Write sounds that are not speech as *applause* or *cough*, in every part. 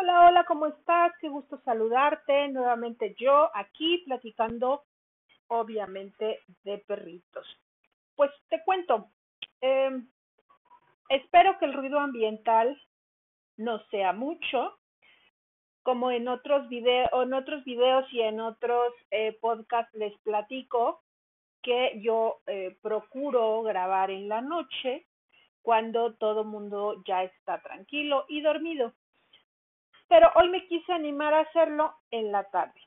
Hola, hola, ¿cómo estás? Qué gusto saludarte. Nuevamente yo aquí platicando, obviamente, de perritos. Pues te cuento, eh, espero que el ruido ambiental no sea mucho, como en otros videos, en otros videos y en otros eh, podcasts les platico que yo eh, procuro grabar en la noche cuando todo mundo ya está tranquilo y dormido pero hoy me quise animar a hacerlo en la tarde.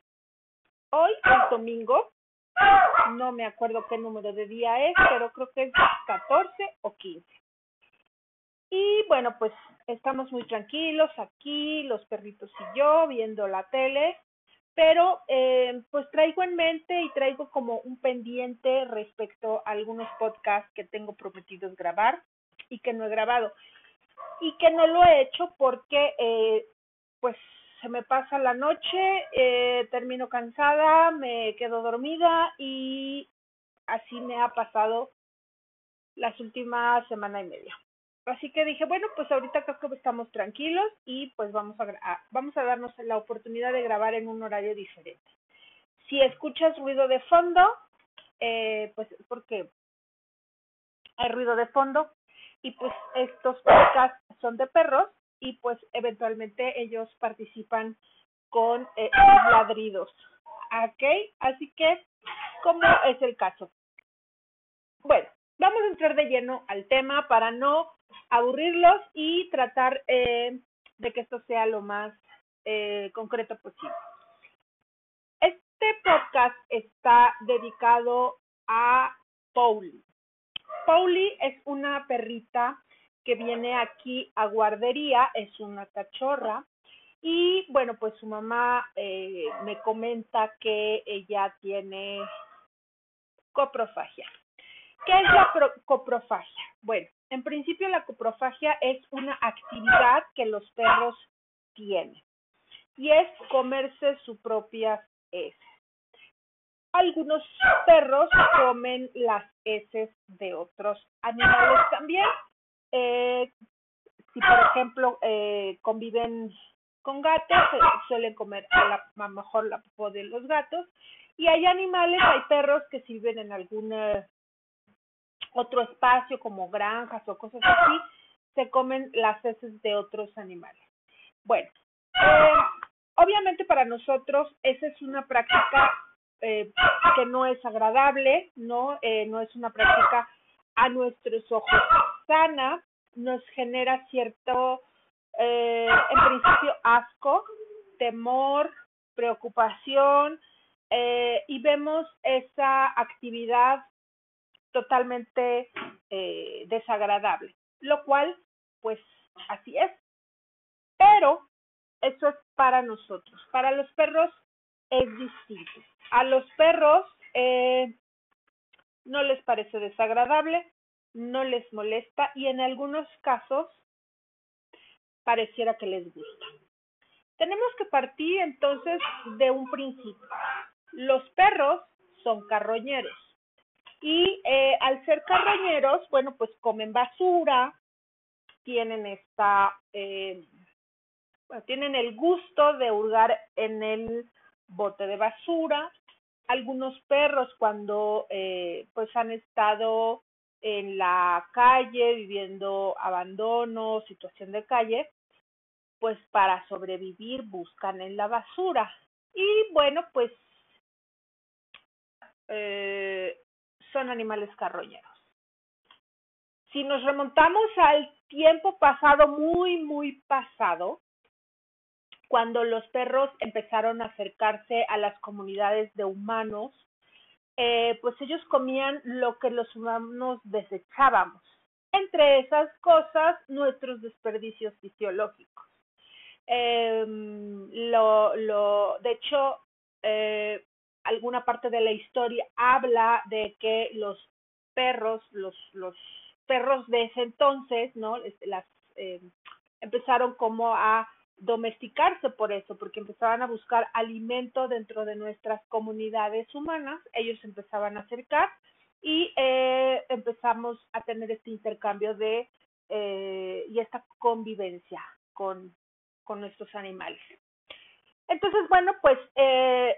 Hoy es domingo, no me acuerdo qué número de día es, pero creo que es 14 o 15. Y bueno, pues estamos muy tranquilos aquí, los perritos y yo, viendo la tele, pero eh, pues traigo en mente y traigo como un pendiente respecto a algunos podcasts que tengo prometidos grabar y que no he grabado. Y que no lo he hecho porque eh, pues se me pasa la noche, eh, termino cansada, me quedo dormida y así me ha pasado las últimas semana y media. Así que dije, bueno, pues ahorita creo que estamos tranquilos y pues vamos a, vamos a darnos la oportunidad de grabar en un horario diferente. Si escuchas ruido de fondo, eh, pues porque hay ruido de fondo y pues estos podcasts son de perros y pues eventualmente ellos participan con eh, ladridos. ¿Ok? Así que, ¿cómo es el caso? Bueno, vamos a entrar de lleno al tema para no aburrirlos y tratar eh, de que esto sea lo más eh, concreto posible. Este podcast está dedicado a Pauli. Pauli es una perrita que viene aquí a guardería, es una cachorra. Y bueno, pues su mamá eh, me comenta que ella tiene coprofagia. ¿Qué es la coprofagia? Bueno, en principio la coprofagia es una actividad que los perros tienen y es comerse sus propias heces. Algunos perros comen las heces de otros animales también eh, si por ejemplo eh, conviven con gatos, suelen comer a la mejor la popó de los gatos. Y hay animales, hay perros que si viven en algún eh, otro espacio como granjas o cosas así, se comen las heces de otros animales. Bueno, eh, obviamente para nosotros esa es una práctica eh, que no es agradable, no, eh, no es una práctica a nuestros ojos sana, nos genera cierto, eh, en principio, asco, temor, preocupación, eh, y vemos esa actividad totalmente eh, desagradable, lo cual, pues, así es. Pero eso es para nosotros. Para los perros es distinto. A los perros eh, no les parece desagradable, no les molesta y en algunos casos pareciera que les gusta. Tenemos que partir entonces de un principio. Los perros son carroñeros y eh, al ser carroñeros, bueno, pues comen basura, tienen esta, eh, tienen el gusto de hurgar en el bote de basura, algunos perros cuando eh, pues han estado en la calle, viviendo abandono, situación de calle, pues para sobrevivir buscan en la basura. Y bueno, pues eh, son animales carroñeros. Si nos remontamos al tiempo pasado, muy, muy pasado, cuando los perros empezaron a acercarse a las comunidades de humanos, eh, pues ellos comían lo que los humanos desechábamos. Entre esas cosas, nuestros desperdicios fisiológicos. Eh, lo, lo, de hecho, eh, alguna parte de la historia habla de que los perros, los, los perros de ese entonces, ¿no? Las, eh, empezaron como a domesticarse por eso, porque empezaban a buscar alimento dentro de nuestras comunidades humanas, ellos empezaban a acercar y eh, empezamos a tener este intercambio de eh, y esta convivencia con con nuestros animales. Entonces, bueno, pues eh,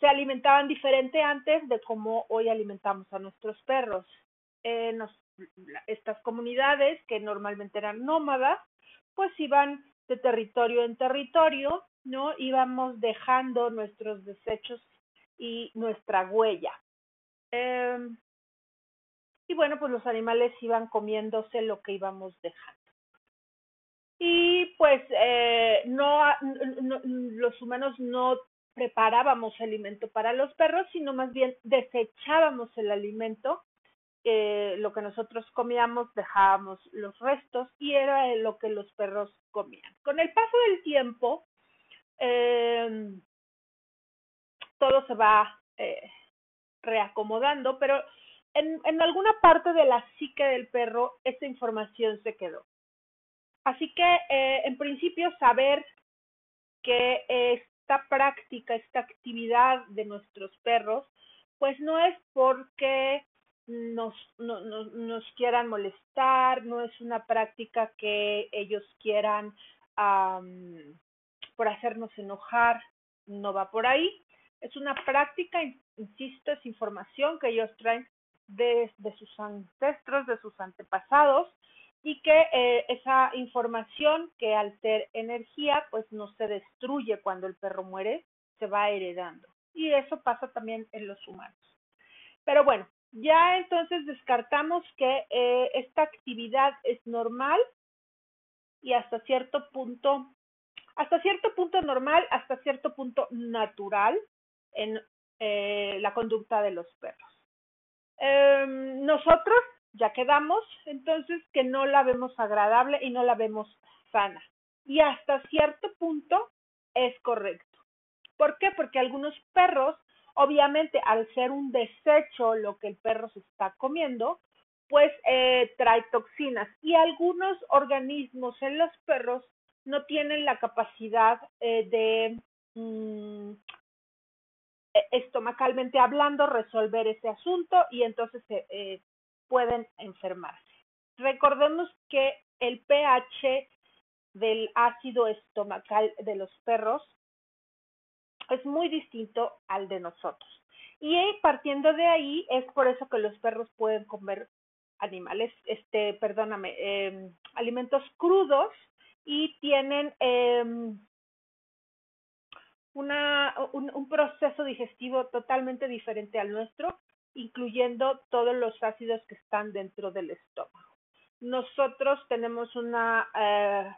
se alimentaban diferente antes de cómo hoy alimentamos a nuestros perros. Estas comunidades que normalmente eran nómadas, pues iban de territorio en territorio, ¿no? Íbamos dejando nuestros desechos y nuestra huella. Em, y bueno, pues los animales iban comiéndose lo que íbamos dejando. Y pues eh, no, los humanos no preparábamos alimento para los perros, sino más bien desechábamos el alimento, eh, lo que nosotros comíamos, dejábamos los restos y era lo que los perros comían. Con el paso del tiempo, em, todo se va eh, reacomodando, pero en, en alguna parte de la psique del perro esa información se quedó. Así que, eh, en principio, saber que esta práctica, esta actividad de nuestros perros, pues no es porque nos, no, nos quieran molestar, no es una práctica que ellos quieran por hacernos enojar, no va por ahí. Es una práctica, insisto, es información que ellos traen de, sus ancestros, de sus antepasados, y que eh, esa información que al energía pues no se destruye cuando el perro muere, se va heredando. Y eso pasa también en los humanos. Pero bueno, ya entonces descartamos que eh, esta actividad es normal y hasta cierto punto, hasta cierto punto normal, hasta cierto punto natural en eh, la conducta de los perros. Em, nosotros ya quedamos entonces que no la vemos agradable y no la vemos sana. Y hasta cierto punto es correcto. ¿Por qué? Porque algunos perros, obviamente al ser un desecho lo que el perro se está comiendo, pues eh, trae toxinas y algunos organismos en los perros no tienen la capacidad eh, de mm, e-, estomacalmente hablando resolver ese asunto y entonces eh, pueden enfermarse. Recordemos que el pH del ácido estomacal de los perros es muy distinto al de nosotros. Y partiendo de ahí, es por eso que los perros pueden comer animales, este, perdóname, em, alimentos crudos y tienen em, una, un, proceso digestivo totalmente diferente al nuestro incluyendo todos los ácidos que están dentro del estómago. Nosotros tenemos una, eh,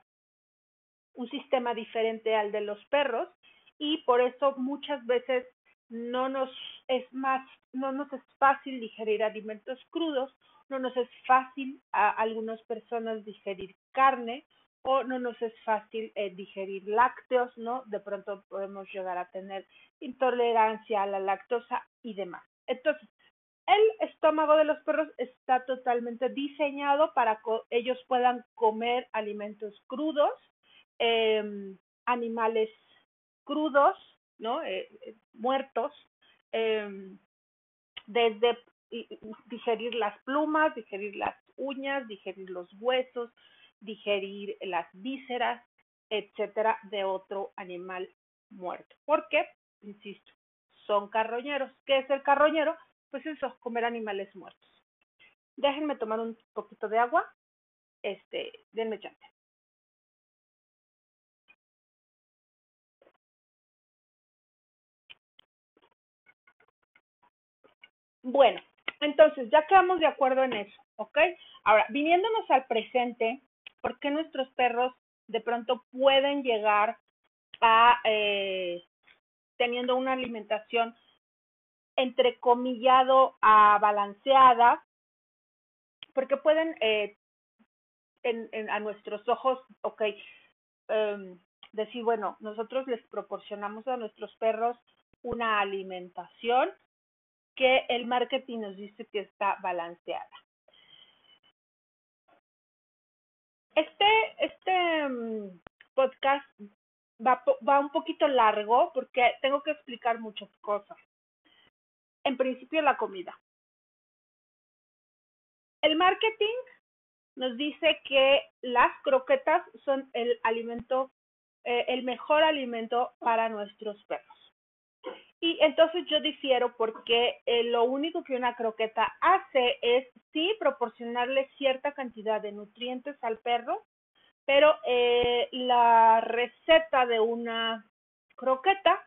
un sistema diferente al de los perros y por eso muchas veces no nos es más, no nos es fácil digerir alimentos crudos, no nos es fácil a algunas personas digerir carne o no nos es fácil eh, digerir lácteos, ¿no? De pronto podemos llegar a tener intolerancia a la lactosa y demás. Entonces, el estómago de los perros está totalmente diseñado para que ellos puedan comer alimentos crudos, em, animales crudos, ¿no? Eh, eh, muertos, em, desde digerir las plumas, digerir las uñas, digerir los huesos, digerir las vísceras, etcétera, de otro animal muerto. ¿Por qué? Insisto, son carroñeros. ¿Qué es el carroñero? pues eso, comer animales muertos. Déjenme tomar un poquito de agua. Este, denme chance. Bueno, entonces ya quedamos de acuerdo en eso, ¿ok? Ahora, viniéndonos al presente, ¿por qué nuestros perros de pronto pueden llegar a eh, teniendo una alimentación entrecomillado a balanceada, porque pueden, eh, en, a nuestros ojos, ok, em, decir, bueno, nosotros les proporcionamos a nuestros perros una alimentación que el marketing nos dice que está balanceada. Este, este mm, podcast va, va un poquito largo porque tengo que explicar muchas cosas en principio la comida. El marketing nos dice que las croquetas son el alimento eh, el mejor alimento para nuestros perros. Y entonces yo difiero porque eh, lo único que una croqueta hace es sí proporcionarle cierta cantidad de nutrientes al perro, pero eh, la receta de una croqueta,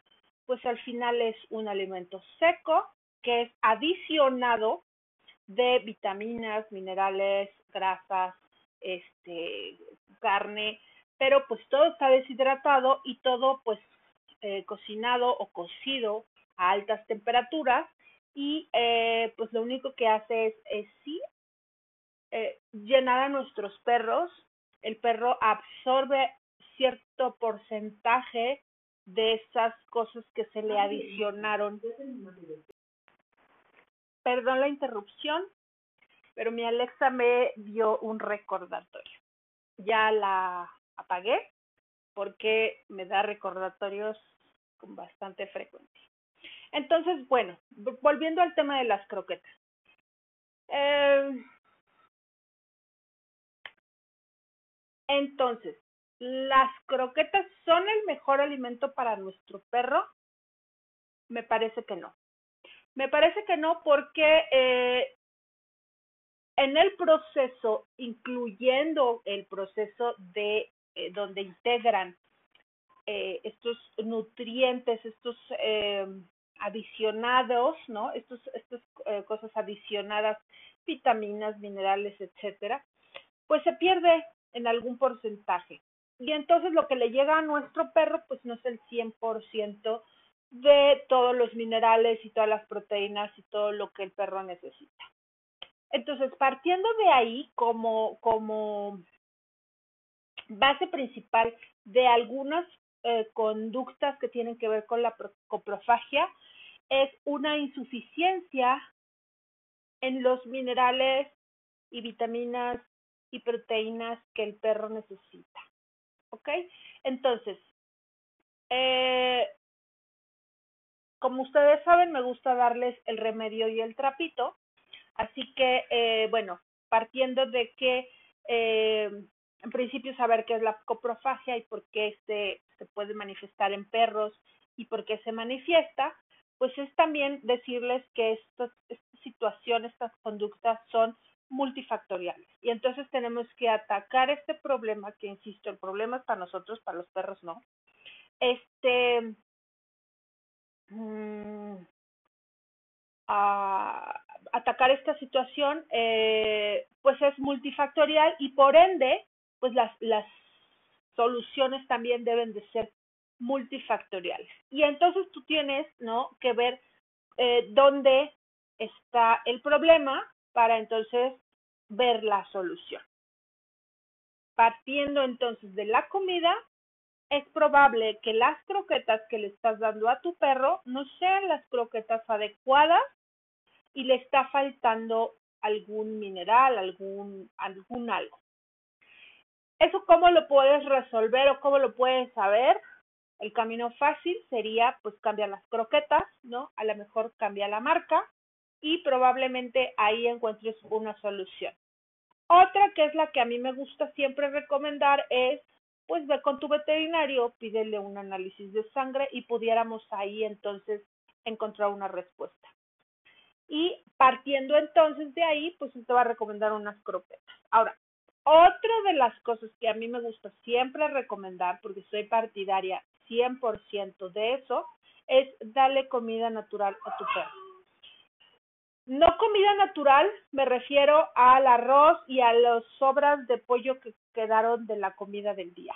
pues al final es un alimento seco que es adicionado de vitaminas, minerales, grasas, este, carne, pero pues todo está deshidratado y todo pues eh, cocinado o cocido a altas temperaturas y eh, pues lo único que hace es, es sí eh, llenar a nuestros perros. El perro absorbe cierto porcentaje de esas cosas que se le adicionaron. Perdón la interrupción, pero mi Alexa me dio un recordatorio. Ya la apagué porque me da recordatorios con bastante frecuencia. Entonces, bueno, volviendo al tema de las croquetas. Eh, entonces, ¿las croquetas son el mejor alimento para nuestro perro? Me parece que no. Me parece que no porque eh, en el proceso, incluyendo el proceso de eh, donde integran eh, estos nutrientes, estos eh, adicionados, ¿no? Estos, estas eh, cosas adicionadas, vitaminas, minerales, etcétera, pues se pierde en algún porcentaje. Y entonces lo que le llega a nuestro perro, pues no es el 100% de todos los minerales y todas las proteínas y todo lo que el perro necesita. Entonces, partiendo de ahí como, como base principal de algunas eh, conductas que tienen que ver con la coprofagia es una insuficiencia en los minerales y vitaminas y proteínas que el perro necesita. ¿Ok? Entonces, eh, como ustedes saben, me gusta darles el remedio y el trapito. Así que, eh, bueno, partiendo de que eh, en principio saber qué es la coprofagia y por qué este se puede manifestar en perros y por qué se manifiesta, pues es también decirles que estas, esta situación, estas conductas son multifactoriales. Y entonces tenemos que atacar este problema, que insisto, el problema es para nosotros, para los perros no. Este, a atacar esta situación, eh, pues es multifactorial y por ende pues las, las soluciones también deben de ser multifactoriales. Y entonces tú tienes, ¿no? Que ver eh, dónde está el problema para entonces ver la solución. Partiendo entonces de la comida, es probable que las croquetas que le estás dando a tu perro no sean las croquetas adecuadas y le está faltando algún mineral, algún, algún algo. ¿Eso cómo lo puedes resolver o cómo lo puedes saber? El camino fácil sería pues cambiar las croquetas, ¿no? A lo mejor cambia la marca y probablemente ahí encuentres una solución. Otra que es la que a mí me gusta siempre recomendar es pues ve con tu veterinario, pídele un análisis de sangre y pudiéramos ahí entonces encontrar una respuesta. Y partiendo entonces de ahí, pues te va a recomendar unas croquetas. Ahora, otra de las cosas que a mí me gusta siempre recomendar, porque soy partidaria 100% de eso, es darle comida natural a tu perro. No comida natural, me refiero al arroz y a las sobras de pollo que quedaron de la comida del día.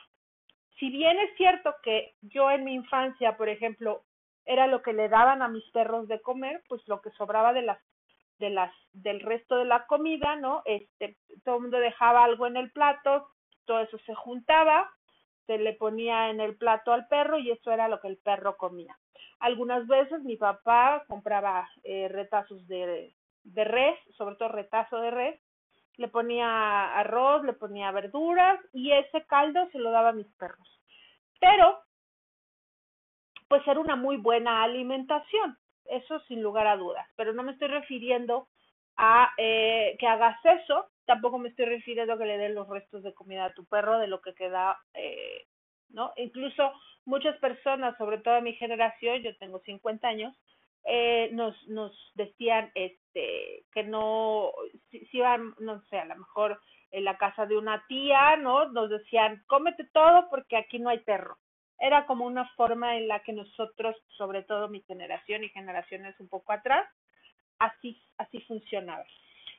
Si bien es cierto que yo en mi infancia, por ejemplo, era lo que le daban a mis perros de comer, pues lo que sobraba de las de las del resto de la comida, ¿no? Este, todo el mundo dejaba algo en el plato, todo eso se juntaba, se le ponía en el plato al perro y eso era lo que el perro comía. Algunas veces mi papá compraba eh, retazos de, de res, sobre todo retazo de res, le ponía arroz, le ponía verduras y ese caldo se lo daba a mis perros. Pero, pues era una muy buena alimentación eso sin lugar a dudas, pero no me estoy refiriendo a eh, que hagas eso, tampoco me estoy refiriendo a que le den los restos de comida a tu perro de lo que queda eh, ¿no? Incluso muchas personas, sobre todo mi generación, yo tengo 50 años, eh, nos, nos decían este que no, si, si iban, no sé, a lo mejor en la casa de una tía, ¿no? Nos decían, cómete todo porque aquí no hay perro. Era como una forma en la que nosotros, sobre todo mi generación y generaciones un poco atrás, así, así funcionaba.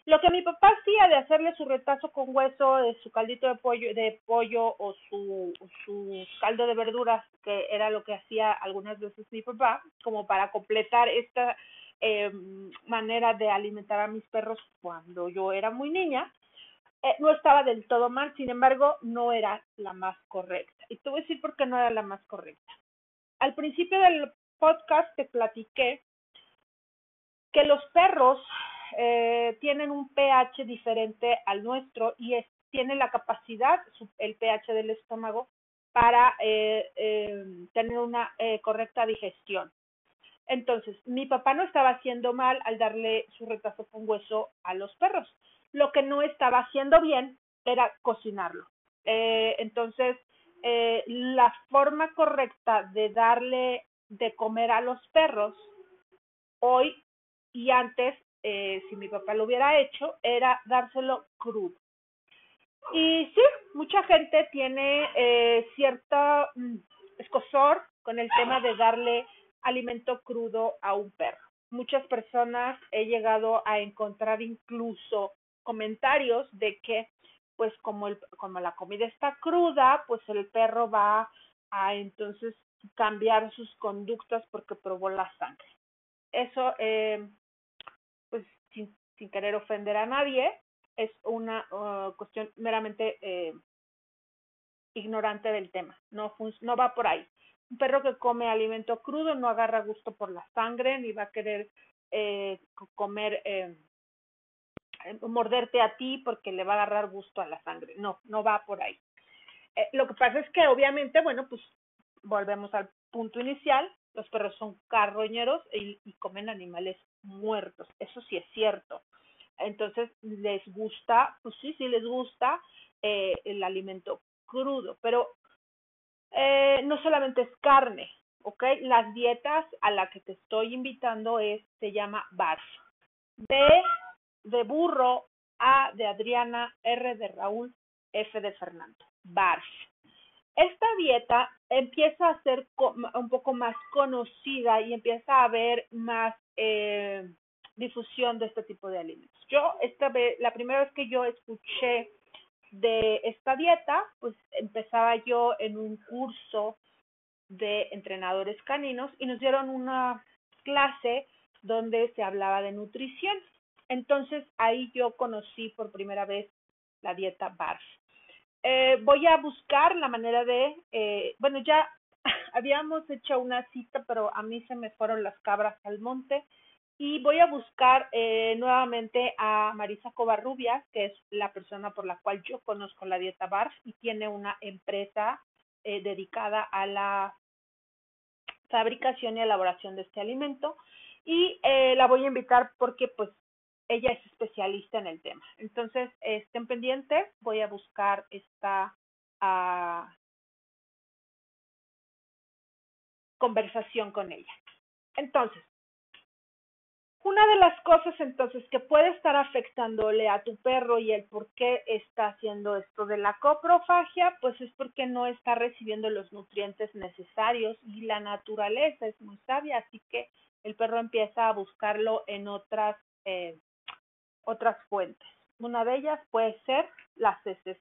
Lo que mi papá hacía de hacerle su retazo con hueso, de su caldito de pollo, de pollo o su, su caldo de verduras, que era lo que hacía algunas veces mi papá, como para completar esta eh, manera de alimentar a mis perros cuando yo era muy niña, eh, no estaba del todo mal, sin embargo, no era la más correcta. Y te voy a decir por qué no era la más correcta. Al principio del podcast te platiqué que los perros eh, tienen un pH diferente al nuestro y es, tienen la capacidad, el pH del estómago, para eh, eh, tener una eh, correcta digestión. Entonces, mi papá no estaba haciendo mal al darle su retazo con hueso a los perros. Lo que no estaba haciendo bien era cocinarlo. Eh, entonces, eh, la forma correcta de darle de comer a los perros hoy y antes, eh, si mi papá lo hubiera hecho, era dárselo crudo. Y sí, mucha gente tiene eh, cierta mm, escosor con el tema de darle alimento crudo a un perro. Muchas personas he llegado a encontrar incluso comentarios de que pues como el, como la comida está cruda, pues el perro va a entonces cambiar sus conductas porque probó la sangre. Eso, eh, pues sin, sin querer ofender a nadie, es una uh, cuestión meramente eh, ignorante del tema. No, no va por ahí. Un perro que come alimento crudo no agarra gusto por la sangre ni va a querer eh, comer, eh, morderte a ti porque le va a agarrar gusto a la sangre. No, no va por ahí. Eh, lo que pasa es que obviamente, bueno, pues volvemos al punto inicial, los perros son carroñeros y, y comen animales muertos. Eso sí es cierto. Entonces, les gusta, pues sí, sí les gusta eh, el alimento crudo, pero eh, no solamente es carne, ¿ok? Las dietas a la que te estoy invitando es, se llama BARF. B de burro, A de Adriana, R de Raúl, F de Fernando. BARF. Esta dieta empieza a ser un poco más conocida y empieza a haber más eh, difusión de este tipo de alimentos. Yo, esta vez, la primera vez que yo escuché de esta dieta, pues empezaba yo en un curso de entrenadores caninos y nos dieron una clase donde se hablaba de nutrición. Entonces ahí yo conocí por primera vez la dieta BARF. Eh, voy a buscar la manera de, eh, bueno, ya *laughs* habíamos hecho una cita, pero a mí se me fueron las cabras al monte y voy a buscar eh, nuevamente a Marisa Covarrubias, que es la persona por la cual yo conozco la dieta BARF y tiene una empresa dedicada a la fabricación y elaboración de este alimento. Y la voy a invitar porque pues ella es especialista en el tema. Entonces, estén pendientes, voy a buscar esta uh, conversación con ella. Entonces, una de las cosas entonces que puede estar afectándole a tu perro y el por qué está haciendo esto de la coprofagia, pues es porque no está recibiendo los nutrientes necesarios y la naturaleza es muy sabia, así que el perro empieza a buscarlo en otras, eh, otras fuentes. Una de ellas puede ser las heces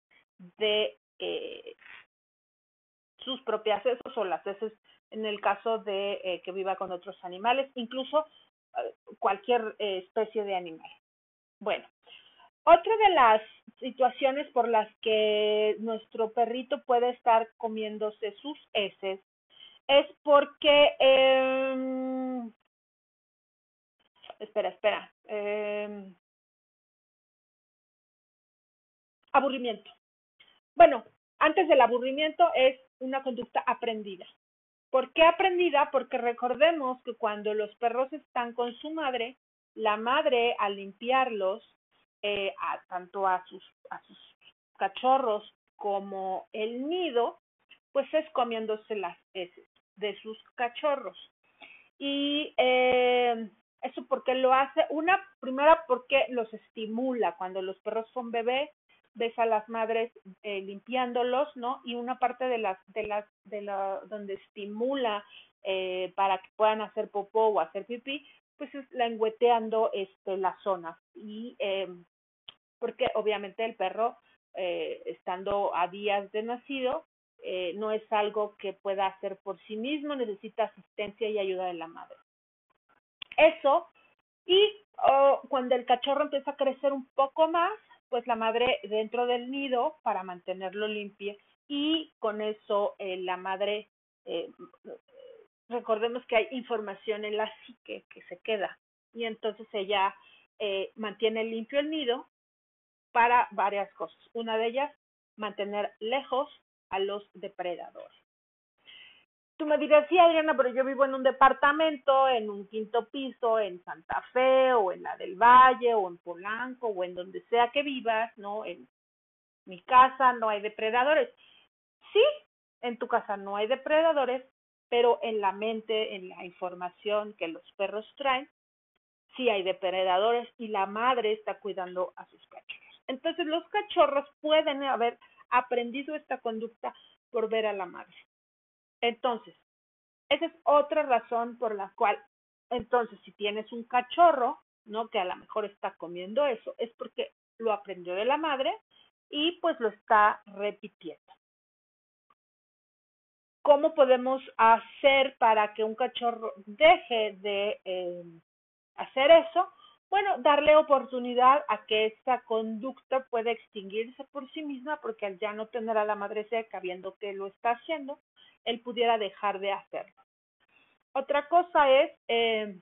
de eh, sus propias heces o las heces en el caso de eh, que viva con otros animales, incluso cualquier eh, especie de animal. Bueno, otra de las situaciones por las que nuestro perrito puede estar comiéndose sus heces es porque, eh, espera, espera, eh, aburrimiento. Bueno, antes del aburrimiento es una conducta aprendida. ¿Por qué aprendida? Porque recordemos que cuando los perros están con su madre, la madre al limpiarlos, eh, a, tanto a sus, a sus cachorros como el nido, pues es comiéndose las heces de sus cachorros. Y eh, eso porque lo hace, una primera porque los estimula, cuando los perros son bebés, ves a las madres eh, limpiándolos, ¿no? Y una parte de las, de las, de la, donde estimula eh, para que puedan hacer popó o hacer pipí, pues es lengüeteando este, la zona. Y eh, porque obviamente el perro, eh, estando a días de nacido, eh, no es algo que pueda hacer por sí mismo, necesita asistencia y ayuda de la madre. Eso, y oh, cuando el cachorro empieza a crecer un poco más, pues la madre dentro del nido para mantenerlo limpio y con eso eh, la madre, eh, recordemos que hay información en la psique que se queda y entonces ella eh, mantiene limpio el nido para varias cosas. Una de ellas, mantener lejos a los depredadores. Tú me dirás, sí, Adriana, pero yo vivo en un departamento, en un quinto piso, en Santa Fe, o en la del Valle, o en Polanco, o en donde sea que vivas, ¿no? En mi casa no hay depredadores. Sí, en tu casa no hay depredadores, pero en la mente, en la información que los perros traen, sí hay depredadores y la madre está cuidando a sus cachorros. Entonces los cachorros pueden haber aprendido esta conducta por ver a la madre. Entonces, esa es otra razón por la cual, entonces, si tienes un cachorro, ¿no? Que a lo mejor está comiendo eso, es porque lo aprendió de la madre y pues lo está repitiendo. ¿Cómo podemos hacer para que un cachorro deje de eh, hacer eso? Bueno, darle oportunidad a que esa conducta pueda extinguirse por sí misma, porque al ya no tener a la madre cerca, viendo que lo está haciendo, él pudiera dejar de hacerlo. Otra cosa es eh,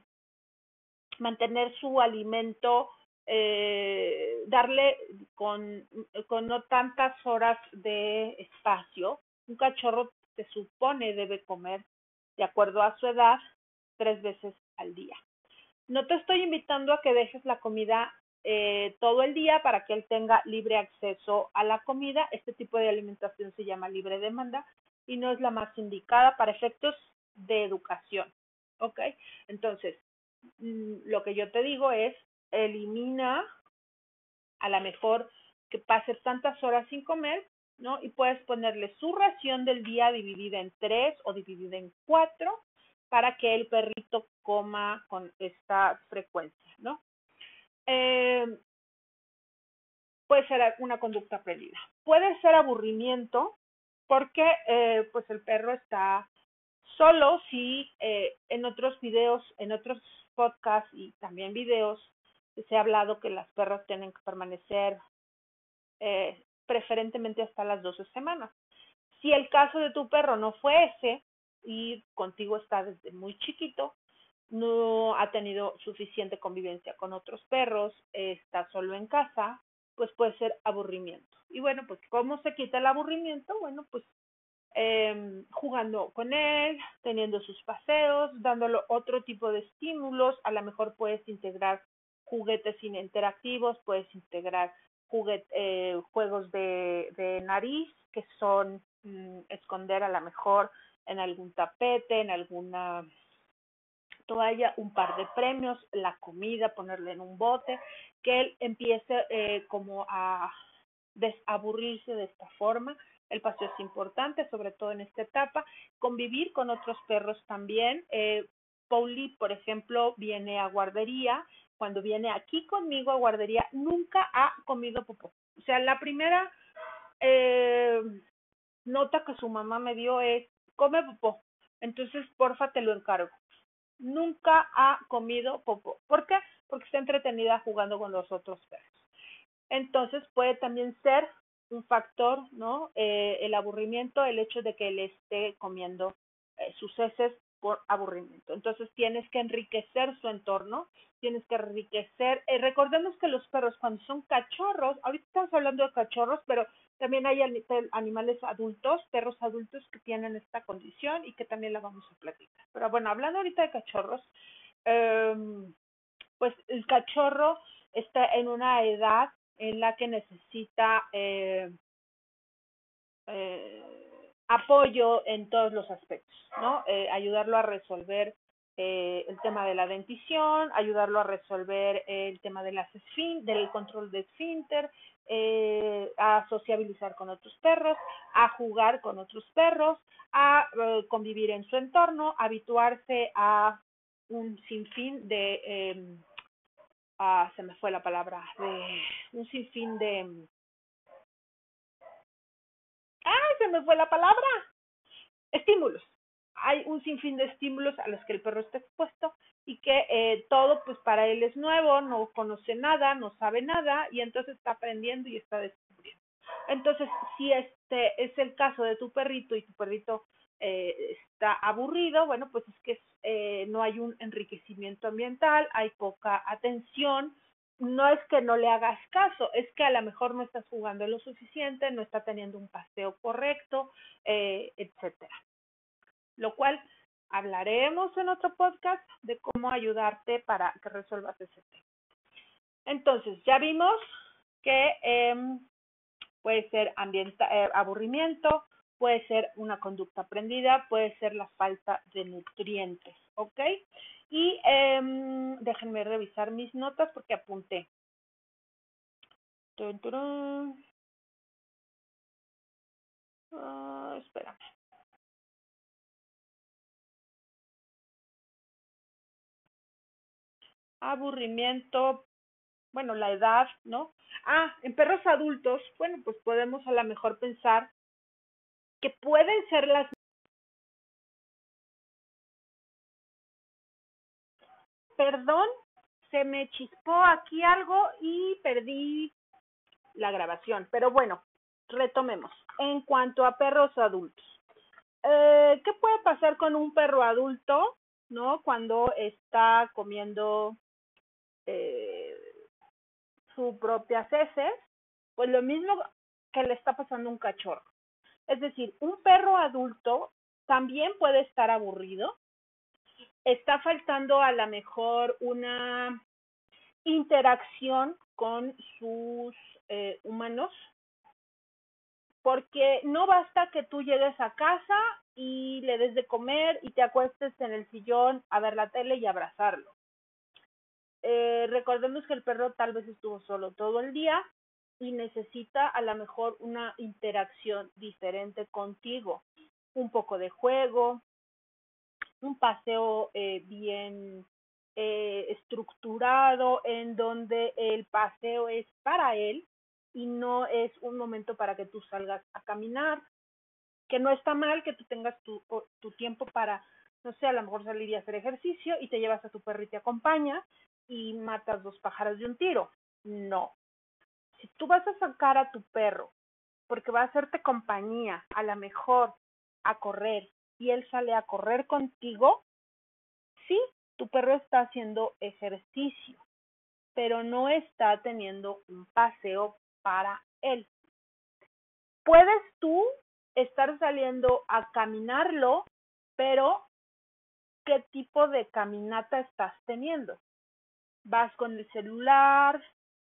mantener su alimento, eh, darle con, con no tantas horas de espacio. Un cachorro se supone debe comer, de acuerdo a su edad, tres veces al día. No te estoy invitando a que dejes la comida eh, todo el día para que él tenga libre acceso a la comida. Este tipo de alimentación se llama libre demanda y no es la más indicada para efectos de educación. ¿Ok? Entonces, mm, lo que yo te digo es, elimina a lo mejor que pase tantas horas sin comer, ¿no? Y puedes ponerle su ración del día dividida en tres o dividida en cuatro para que el perrito coma con esta frecuencia, ¿no? Eh, puede ser una conducta aprendida. Puede ser aburrimiento porque eh, pues el perro está solo si eh, en otros videos, en otros podcasts y también videos se ha hablado que las perras tienen que permanecer eh, preferentemente hasta las 12 semanas. Si el caso de tu perro no fue ese, y contigo está desde muy chiquito, no ha tenido suficiente convivencia con otros perros, está solo en casa, pues puede ser aburrimiento. Y bueno, pues ¿cómo se quita el aburrimiento? Bueno, pues eh, jugando con él, teniendo sus paseos, dándole otro tipo de estímulos, a lo mejor puedes integrar juguetes interactivos, puedes integrar juguet, eh, juegos de, de, nariz, que son mmm, esconder a lo mejor en algún tapete, en alguna toalla, un par de premios, la comida, ponerle en un bote, que él empiece eh, como a desaburrirse de esta forma. El paseo es importante, sobre todo en esta etapa. Convivir con otros perros también. Eh, Pauli, por ejemplo, viene a guardería. Cuando viene aquí conmigo a guardería, nunca ha comido popó. O sea, la primera eh, nota que su mamá me dio es, come popó. Entonces, porfa, te lo encargo. Nunca ha comido popó. ¿Por qué? Porque está entretenida jugando con los otros perros. Entonces, puede también ser un factor, ¿no? Eh, el aburrimiento, el hecho de que él esté comiendo eh, sus heces por aburrimiento. Entonces tienes que enriquecer su entorno, tienes que enriquecer. Eh, recordemos que los perros cuando son cachorros, ahorita estamos hablando de cachorros, pero también hay animales adultos, perros adultos que tienen esta condición y que también la vamos a platicar. Pero bueno, hablando ahorita de cachorros, eh, pues el cachorro está en una edad en la que necesita eh, eh, apoyo en todos los aspectos, ¿no? Eh, ayudarlo a resolver eh, el tema de la dentición, ayudarlo a resolver el tema de las del control de esfínter, eh, a sociabilizar con otros perros, a jugar con otros perros, a eh, convivir en su entorno, habituarse a un sinfín de, eh, ah, se me fue la palabra, de un sinfín de, se me fue la palabra! Estímulos. Hay un sinfín de estímulos a los que el perro está expuesto y que eh, todo pues para él es nuevo, no conoce nada, no sabe nada y entonces está aprendiendo y está descubriendo. Entonces, si este es el caso de tu perrito y tu perrito eh, está aburrido, bueno, pues es que eh, no hay un enriquecimiento ambiental, hay poca atención, no es que no le hagas caso, es que a lo mejor no estás jugando lo suficiente, no está teniendo un paseo correcto, eh, etcétera. Lo cual hablaremos en otro podcast de cómo ayudarte para que resuelvas ese tema. Entonces, ya vimos que eh, puede ser eh, aburrimiento, puede ser una conducta aprendida, puede ser la falta de nutrientes, ¿ok? Y eh, déjenme revisar mis notas porque apunté. Uh, espérame. Aburrimiento, bueno, la edad, ¿no? Ah, en perros adultos, bueno, pues podemos a lo mejor pensar que pueden ser las Perdón, se me chispó aquí algo y perdí la grabación, pero bueno, retomemos. En cuanto a perros adultos, eh, ¿qué puede pasar con un perro adulto, no? Cuando está comiendo eh, su propia heces, pues lo mismo que le está pasando a un cachorro. Es decir, un perro adulto también puede estar aburrido, está faltando a lo mejor una interacción con sus eh, humanos, porque no basta que tú llegues a casa y le des de comer y te acuestes en el sillón a ver la tele y abrazarlo. Eh, recordemos que el perro tal vez estuvo solo todo el día y necesita a lo mejor una interacción diferente contigo, un poco de juego, un paseo eh, bien eh, estructurado en donde el paseo es para él y no es un momento para que tú salgas a caminar, que no está mal que tú tengas tu, tu tiempo para, no sé, a lo mejor salir y hacer ejercicio y te llevas a tu perro y te acompaña, y matas dos pájaros de un tiro. No. Si tú vas a sacar a tu perro porque va a hacerte compañía, a la mejor a correr y él sale a correr contigo, sí, tu perro está haciendo ejercicio, pero no está teniendo un paseo para él. Puedes tú estar saliendo a caminarlo, pero ¿qué tipo de caminata estás teniendo? vas con el celular,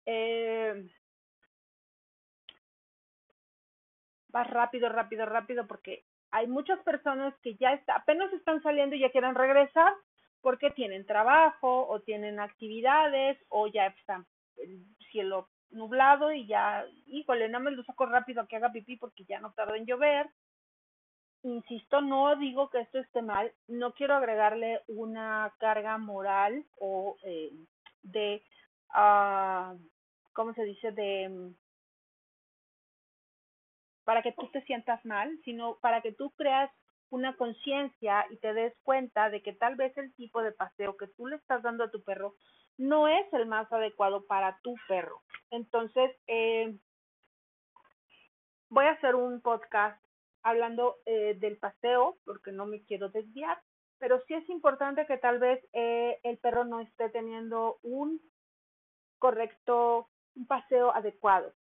eh, vas rápido, rápido, rápido, porque hay muchas personas que ya está, apenas están saliendo y ya quieren regresar porque tienen trabajo o tienen actividades o ya está el cielo nublado y ya, híjole, no me lo saco rápido que haga pipí porque ya no tarda en llover insisto, no digo que esto esté mal, no quiero agregarle una carga moral o eh, de, uh, ¿cómo se dice? De, para que tú te sientas mal, sino para que tú creas una conciencia y te des cuenta de que tal vez el tipo de paseo que tú le estás dando a tu perro no es el más adecuado para tu perro. Entonces, eh, voy a hacer un podcast hablando eh, del paseo, porque no me quiero desviar, pero sí es importante que tal vez eh, el perro no esté teniendo un correcto, un paseo adecuado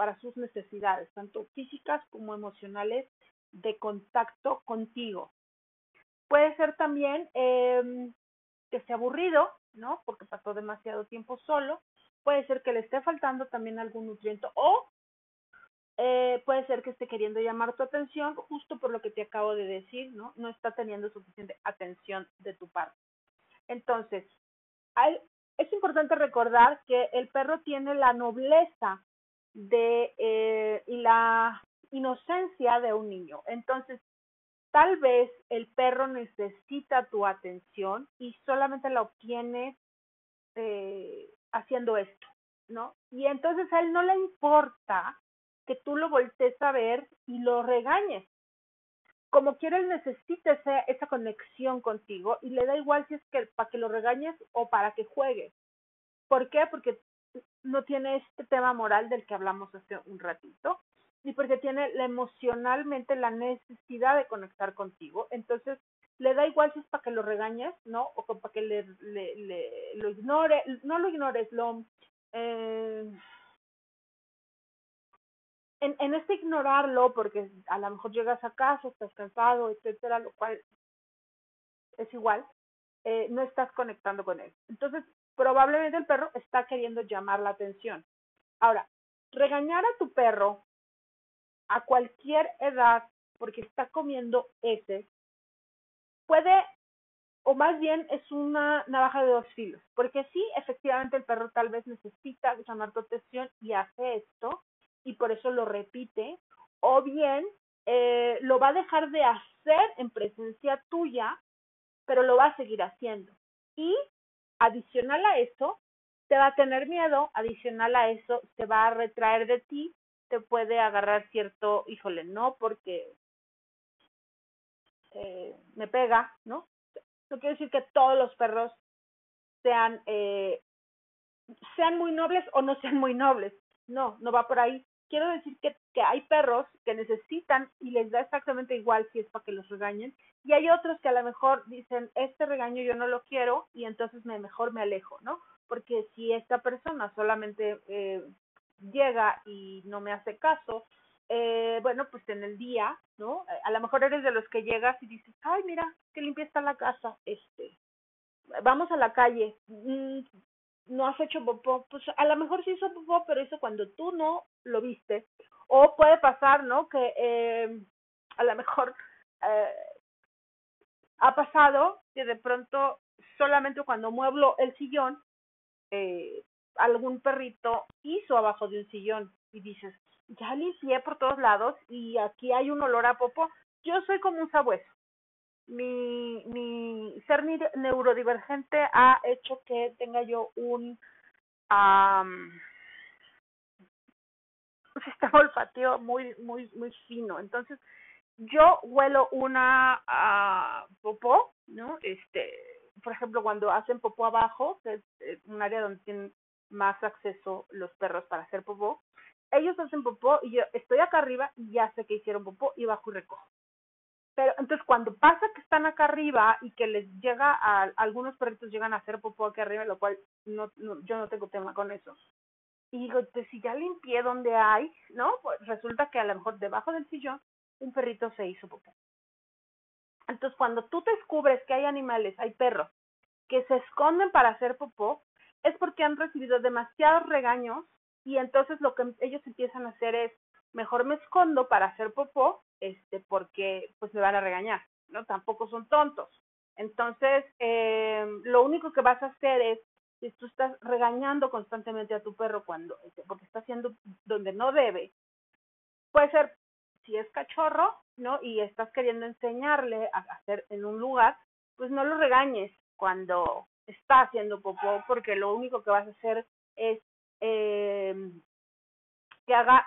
para sus necesidades, tanto físicas como emocionales, de contacto contigo. Puede ser también eh, que esté aburrido, ¿no? Porque pasó demasiado tiempo solo. Puede ser que le esté faltando también algún nutriente o eh, puede ser que esté queriendo llamar tu atención justo por lo que te acabo de decir, ¿no? No está teniendo suficiente atención de tu parte. Entonces, es importante recordar que el perro tiene la nobleza de eh, y la inocencia de un niño. Entonces, tal vez el perro necesita tu atención y solamente la obtiene eh, haciendo esto, ¿no? Y entonces a él no le importa que tú lo voltees a ver y lo regañes. Como quiere, él necesita esa, esa conexión contigo y le da igual si es que para que lo regañes o para que juegues. ¿Por qué? Porque no tiene este tema moral del que hablamos hace un ratito y porque tiene emocionalmente la necesidad de conectar contigo. Entonces, le da igual si es para que lo regañes, ¿no? O para que le, le, lo ignore, no lo ignores, lo... Eh, en, en este ignorarlo, porque a lo mejor llegas a casa, estás cansado, etcétera, lo cual es igual, eh, no estás conectando con él. Entonces, probablemente el perro está queriendo llamar la atención. Ahora, regañar a tu perro a cualquier edad porque está comiendo ese puede, o más bien es una navaja de dos filos, porque sí, efectivamente el perro tal vez necesita llamar tu atención y hace esto, y por eso lo repite, o bien eh, lo va a dejar de hacer en presencia tuya, pero lo va a seguir haciendo. Y adicional a eso, te va a tener miedo, adicional a eso, se va a retraer de ti, te puede agarrar cierto, híjole, no, porque eh, me pega, ¿no? No quiere decir que todos los perros sean, eh, sean muy nobles o no sean muy nobles. No, no va por ahí. Quiero decir que, que hay perros que necesitan y les da exactamente igual si es para que los regañen. Y hay otros que a lo mejor dicen, este regaño yo no lo quiero y entonces me, mejor me alejo, ¿no? Porque si esta persona solamente eh, llega y no me hace caso eh, bueno, pues en el día, ¿no? A lo mejor eres de los que llegas y dices, ay, mira, qué limpia está la casa, este, vamos a la calle, mm, no has hecho popó, pues a lo mejor sí hizo popó, pero eso cuando tú no lo viste. O puede pasar, ¿no? Que eh, a lo mejor eh, ha pasado que de pronto solamente cuando mueblo el sillón, eh, algún perrito hizo abajo de un sillón y dices, ya limpié por todos lados y aquí hay un olor a popo. Yo soy como un sabueso. Mi, mi ser neurodivergente ha hecho que tenga yo un *laughs* sistema olfateo muy, muy, muy fino. Entonces, yo huelo una uh, popó, ¿no? Este, por ejemplo, cuando hacen popó abajo, que es eh, un área donde tienen más acceso los perros para hacer popó, ellos hacen popó y yo estoy acá arriba y ya sé que hicieron popó y bajo y recojo. Pero entonces cuando pasa que están acá arriba y que les llega a algunos perritos llegan a hacer popó acá arriba, lo cual no, yo no tengo tema con eso. Y digo, pues si ya limpié donde hay, ¿no? Pues resulta que a lo mejor debajo del sillón un perrito se hizo popó. Entonces cuando tú descubres que hay animales, hay perros, que se esconden para hacer popó, es porque han recibido demasiados regaños y entonces lo que ellos empiezan a hacer es, mejor me escondo para hacer popó, este, porque pues me van a regañar, ¿no? Tampoco son tontos. Entonces, eh, lo único que vas a hacer es, si tú estás regañando constantemente a tu perro cuando, este, porque está haciendo donde no debe, puede ser, si es cachorro, ¿no? Y estás queriendo enseñarle a hacer en un lugar, pues no lo regañes cuando está haciendo popó, porque lo único que vas a hacer es eh, que haga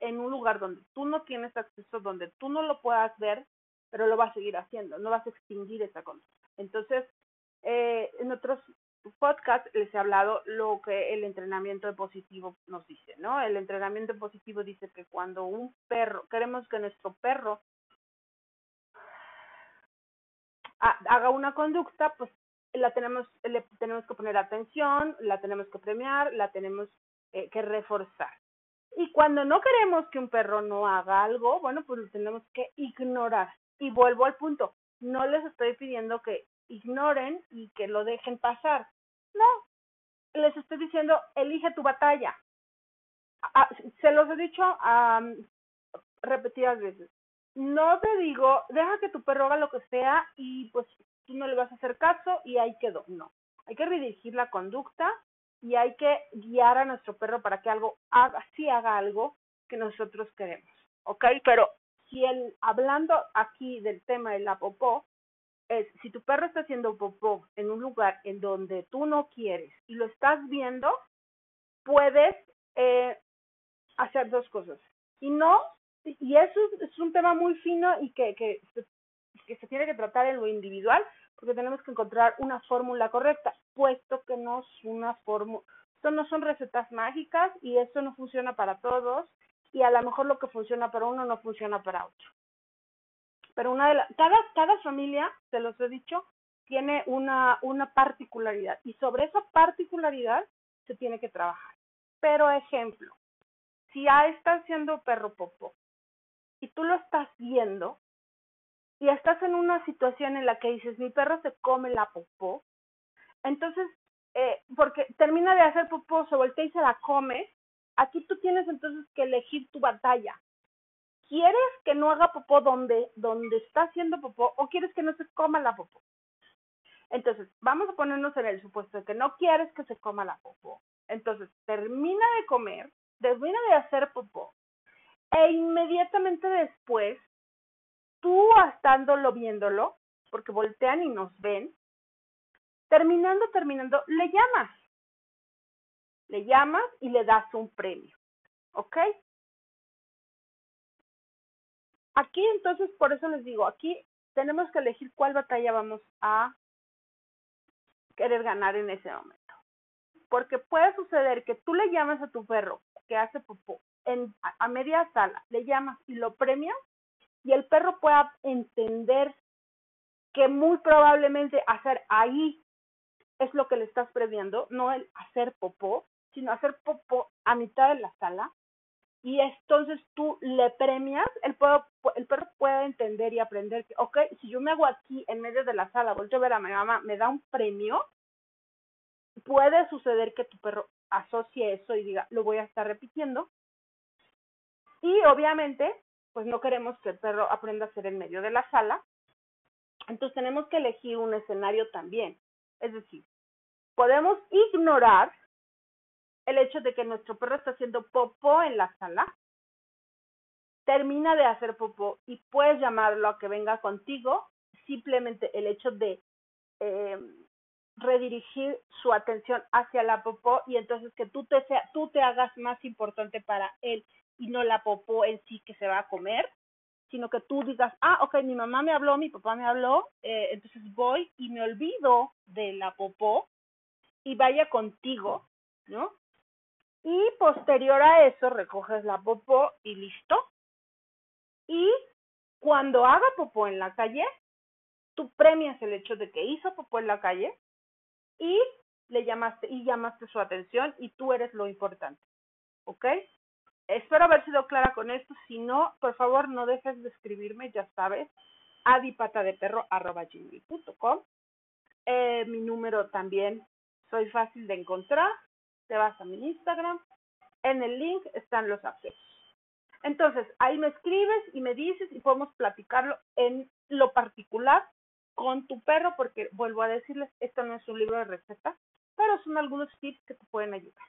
en un lugar donde tú no tienes acceso, donde tú no lo puedas ver, pero lo vas a seguir haciendo, no vas a extinguir esa conducta. Entonces, eh, en otros podcasts les he hablado lo que el entrenamiento positivo nos dice, ¿no? El entrenamiento positivo dice que cuando un perro, queremos que nuestro perro haga una conducta, pues la tenemos, le tenemos que poner atención, la tenemos que premiar, la tenemos eh, que reforzar. Y cuando no queremos que un perro no haga algo, bueno, pues lo tenemos que ignorar. Y vuelvo al punto, no les estoy pidiendo que ignoren y que lo dejen pasar. No, les estoy diciendo, elige tu batalla. ah, se los he dicho repetidas veces. No te digo, deja que tu perro haga lo que sea y pues tú no le vas a hacer caso y ahí quedó. No, hay que redirigir la conducta y hay que guiar a nuestro perro para que algo haga, sí haga algo que nosotros queremos, ¿ok? Pero si el, hablando aquí del tema de la popó, es si tu perro está haciendo popó en un lugar en donde tú no quieres y lo estás viendo, puedes eh, hacer dos cosas. Y no, y eso es un tema muy fino y que, que, que se tiene que tratar en lo individual, porque tenemos que encontrar una fórmula correcta, puesto que no es una fórmula, esto no son recetas mágicas y esto no funciona para todos y a lo mejor lo que funciona para uno no funciona para otro. Pero una de cada, familia, te los he dicho, tiene una, particularidad y sobre esa particularidad se tiene que trabajar. Pero ejemplo, si ya está haciendo perro popó y tú lo estás viendo, y estás en una situación en la que dices, mi perro se come la popó, entonces, eh, porque termina de hacer popó, se voltea y se la come, aquí tú tienes entonces que elegir tu batalla. ¿Quieres que no haga popó donde, donde está haciendo popó o quieres que no se coma la popó? Entonces, vamos a ponernos en el supuesto de que no quieres que se coma la popó. Entonces, termina de comer, termina de hacer popó e inmediatamente después tú estándolo viéndolo, porque voltean y nos ven, terminando, terminando, le llamas. Le llamas y le das un premio. ¿Ok? Aquí entonces, por eso les digo, aquí tenemos que elegir cuál batalla vamos a querer ganar en ese momento. Porque puede suceder que tú le llamas a tu perro que hace popó en, a media sala, le llamas y lo premias y el perro pueda entender que muy probablemente hacer ahí es lo que le estás previendo, no el hacer popó, sino hacer popó a mitad de la sala. Y entonces tú le premias, el perro, el perro puede entender y aprender que, ok, si yo me hago aquí en medio de la sala, vuelvo a ver a mi mamá, me da un premio, puede suceder que tu perro asocie eso y diga, lo voy a estar repitiendo. Y obviamente pues no queremos que el perro aprenda a ser en medio de la sala. Entonces tenemos que elegir un escenario también. Es decir, podemos ignorar el hecho de que nuestro perro está haciendo popó en la sala, termina de hacer popó y puedes llamarlo a que venga contigo, simplemente el hecho de eh, redirigir su atención hacia la popó y entonces que tú te, sea, tú te hagas más importante para él y no la popó en sí que se va a comer, sino que tú digas, ah, ok, mi mamá me habló, mi papá me habló, eh, entonces voy y me olvido de la popó y vaya contigo, ¿no? Y posterior a eso recoges la popó y listo. Y cuando haga popó en la calle, tú premias el hecho de que hizo popó en la calle y le llamaste y llamaste su atención y tú eres lo importante. ¿Ok? Espero haber sido clara con esto. Si no, por favor, no dejes de escribirme, ya sabes, adipatadeperro.com. Eh, mi número también, soy fácil de encontrar. Te vas a mi Instagram. En el link están los accesos. Entonces, ahí me escribes y me dices y podemos platicarlo en lo particular con tu perro, porque vuelvo a decirles, esto no es un libro de recetas, pero son algunos tips que te pueden ayudar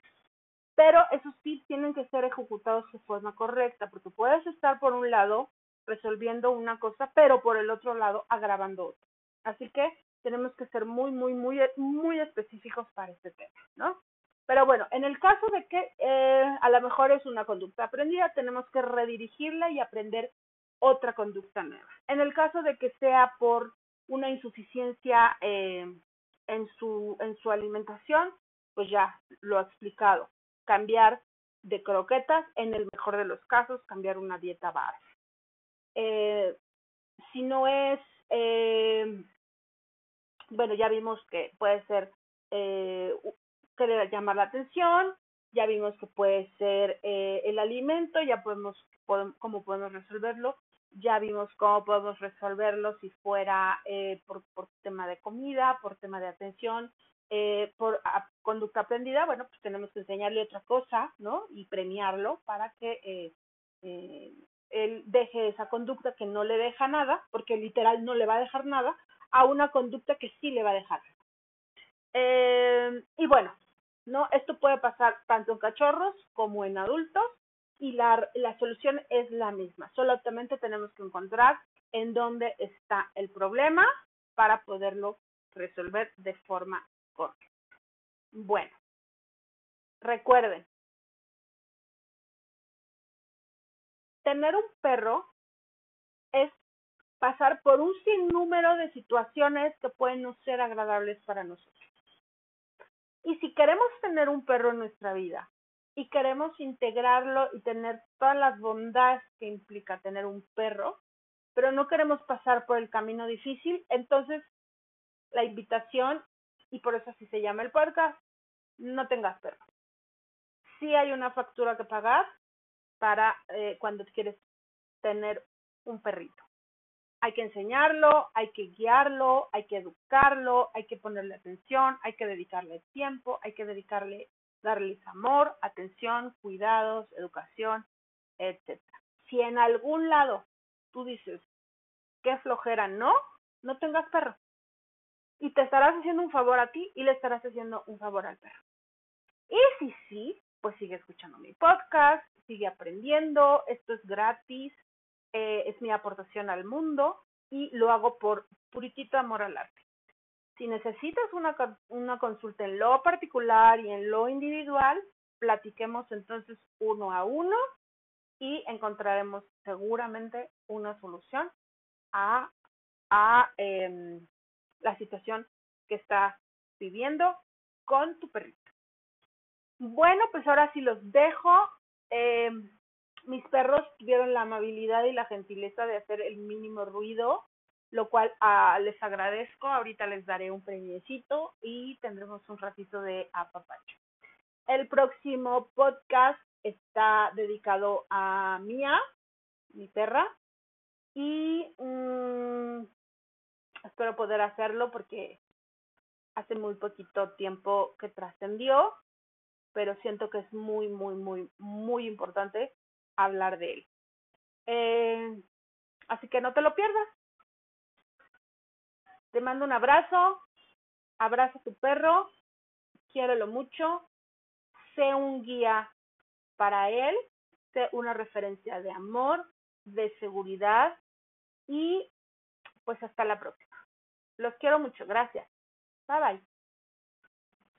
pero esos tips tienen que ser ejecutados de forma correcta, porque puedes estar por un lado resolviendo una cosa, pero por el otro lado agravando otra. Así que tenemos que ser muy, muy, muy, muy específicos para este tema, ¿no? Pero bueno, en el caso de que eh, a lo mejor es una conducta aprendida, tenemos que redirigirla y aprender otra conducta nueva. En el caso de que sea por una insuficiencia eh, en, su, en su alimentación, pues ya lo he explicado cambiar de croquetas, en el mejor de los casos, cambiar una dieta base. Eh, si no es, eh, bueno, ya vimos que puede ser eh, querer llamar la atención, ya vimos que puede ser eh, el alimento, ya podemos, cómo podemos resolverlo, ya vimos cómo podemos resolverlo si fuera por, por tema de comida, por tema de atención, eh, por conducta aprendida, bueno, pues tenemos que enseñarle otra cosa, ¿no? Y premiarlo para que eh, eh, él deje esa conducta que no le deja nada, porque literal no le va a dejar nada, a una conducta que sí le va a dejar. y bueno, ¿no? Esto puede pasar tanto en cachorros como en adultos y la, la solución es la misma. Solamente tenemos que encontrar en dónde está el problema para poderlo resolver de forma bueno, recuerden, tener un perro es pasar por un sinnúmero de situaciones que pueden no ser agradables para nosotros. Y si queremos tener un perro en nuestra vida y queremos integrarlo y tener todas las bondades que implica tener un perro, pero no queremos pasar por el camino difícil, entonces la invitación y por eso así se llama el podcast, no tengas perro. Sí hay una factura que pagar para eh, cuando quieres tener un perrito. Hay que enseñarlo, hay que guiarlo, hay que educarlo, hay que ponerle atención, hay que dedicarle tiempo, hay que dedicarle, darles amor, atención, cuidados, educación, etc. Si en algún lado tú dices, qué flojera, no, no tengas perro y te estarás haciendo un favor a ti y le estarás haciendo un favor al perro. Y si sí, pues sigue escuchando mi podcast, sigue aprendiendo, esto es gratis, eh, es mi aportación al mundo y lo hago por puritito amor al arte. Si necesitas una, una consulta en lo particular y en lo individual, platiquemos entonces uno a uno y encontraremos seguramente una solución a, a em, la situación que está viviendo con tu perrito. Bueno, pues ahora sí los dejo. Eh, mis perros tuvieron la amabilidad y la gentileza de hacer el mínimo ruido, lo cual ah, les agradezco. Ahorita les daré un premiecito y tendremos un ratito de apapacho. El próximo podcast está dedicado a Mía, mi perra, y mm, espero poder hacerlo porque hace muy poquito tiempo que trascendió, pero siento que es muy, muy, muy, muy importante hablar de él. Eh, así que no te lo pierdas. Te mando un abrazo, abraza a tu perro, quiérelo mucho, sé un guía para él, sé una referencia de amor, de seguridad y pues hasta la próxima. Los quiero mucho. Gracias. Bye bye.